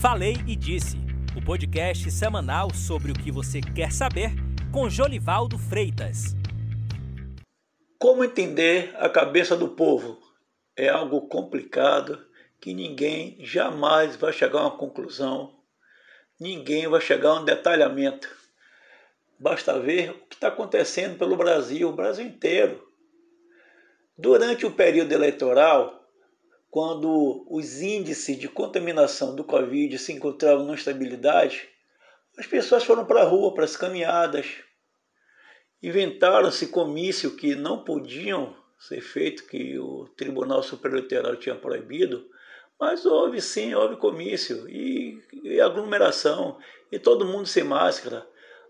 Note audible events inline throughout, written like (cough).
Falei e Disse, o podcast semanal sobre o que você quer saber com Jolivaldo Freitas. Como entender a cabeça do povo? É algo complicado que ninguém jamais vai chegar a uma conclusão, ninguém vai chegar a um detalhamento. Basta ver o que está acontecendo pelo Brasil, o Brasil inteiro. Durante o período eleitoral, quando os índices de contaminação do Covid se encontravam na estabilidade, as pessoas foram para a rua, para as caminhadas. Inventaram-se comício que não podiam ser feito, que o Tribunal Superior Eleitoral tinha proibido, mas houve sim, houve comício e, e aglomeração, e todo mundo sem máscara.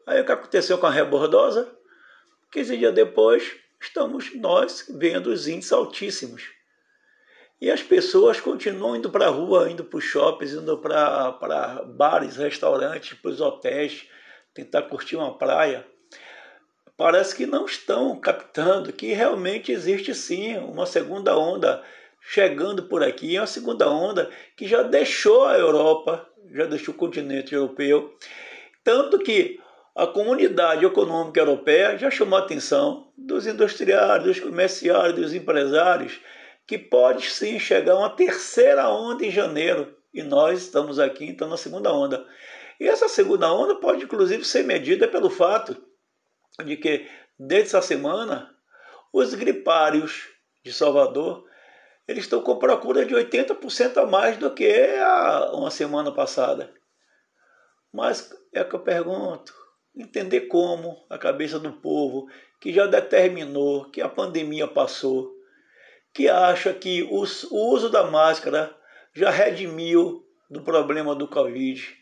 Aí o que aconteceu com a rebordosa? 15 dias depois, estamos nós vendo os índices altíssimos. E as pessoas continuam indo para a rua, indo para os shoppings, indo para bares, restaurantes, para os hotéis, tentar curtir uma praia. Parece que não estão captando que realmente existe sim uma segunda onda chegando por aqui, uma segunda onda que já deixou a Europa, já deixou o continente europeu. Tanto que a comunidade econômica europeia já chamou a atenção dos industriários, dos comerciários, dos empresários que pode sim chegar uma terceira onda em janeiro. E nós estamos aqui então na segunda onda. E essa segunda onda pode inclusive ser medida pelo fato de que desde essa semana os gripários de Salvador eles estão com procura de 80% a mais do que a uma semana passada. Mas é que eu pergunto, entender como a cabeça do povo que já determinou que a pandemia passou, que acha que o uso da máscara já redimiu do problema do Covid.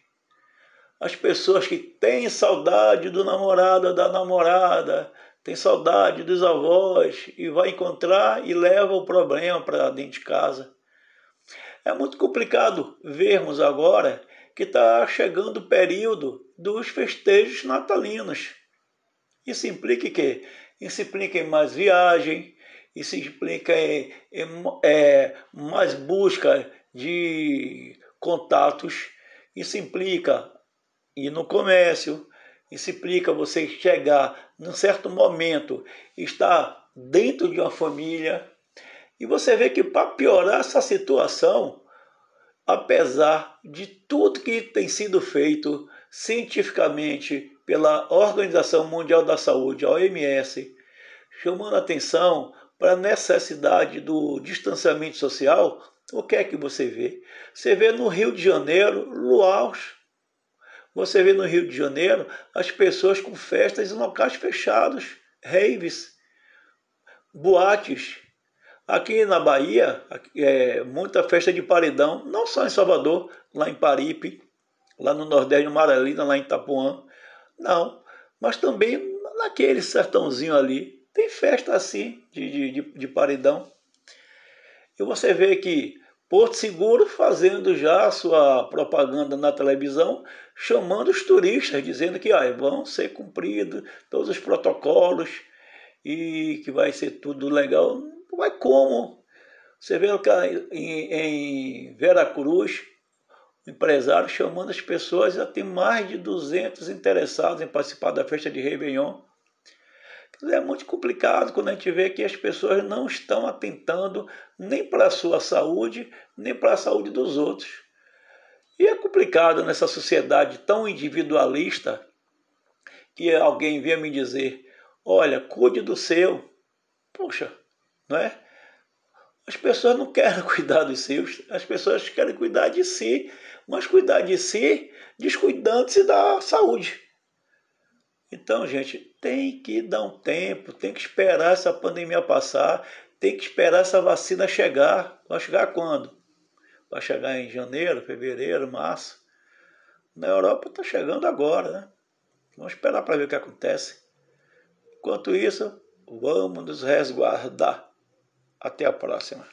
As pessoas que têm saudade do namorado, da namorada, têm saudade dos avós e vai encontrar e leva o problema para dentro de casa. É muito complicado vermos agora que está chegando o período dos festejos natalinos. Isso implica que isso implica em mais viagem, isso implica em, em é, mais busca de contatos, isso implica ir no comércio, isso implica você chegar num certo momento, estar dentro de uma família, e você vê que para piorar essa situação, apesar de tudo que tem sido feito cientificamente pela Organização Mundial da Saúde, a OMS, chamando atenção para a necessidade do distanciamento social, o que é que você vê? Você vê no Rio de Janeiro luaus. Você vê no Rio de Janeiro as pessoas com festas em locais fechados, raves, boates. Aqui na Bahia, é muita festa de paredão, não só em Salvador, lá em Paripe, lá no Nordeste, no Maralina, lá em Itapuã. Não, mas também naquele sertãozinho ali, tem festa assim de, de, de paredão. E você vê que Porto Seguro fazendo já sua propaganda na televisão, chamando os turistas, dizendo que ah, vão ser cumpridos todos os protocolos e que vai ser tudo legal. Mas como? Você vê em, em Veracruz, empresário chamando as pessoas, já tem mais de 200 interessados em participar da festa de Réveillon. É muito complicado quando a gente vê que as pessoas não estão atentando nem para a sua saúde, nem para a saúde dos outros. E é complicado nessa sociedade tão individualista que alguém venha me dizer: olha, cuide do seu. Poxa, não é? As pessoas não querem (laughs) cuidar dos seus, as pessoas querem cuidar de si, mas cuidar de si descuidando-se da saúde. Então, gente, tem que dar um tempo, tem que esperar essa pandemia passar, tem que esperar essa vacina chegar. Vai chegar quando? Vai chegar em janeiro, fevereiro, março. Na Europa está chegando agora, né? Vamos esperar para ver o que acontece. Enquanto isso, vamos nos resguardar. Até a próxima.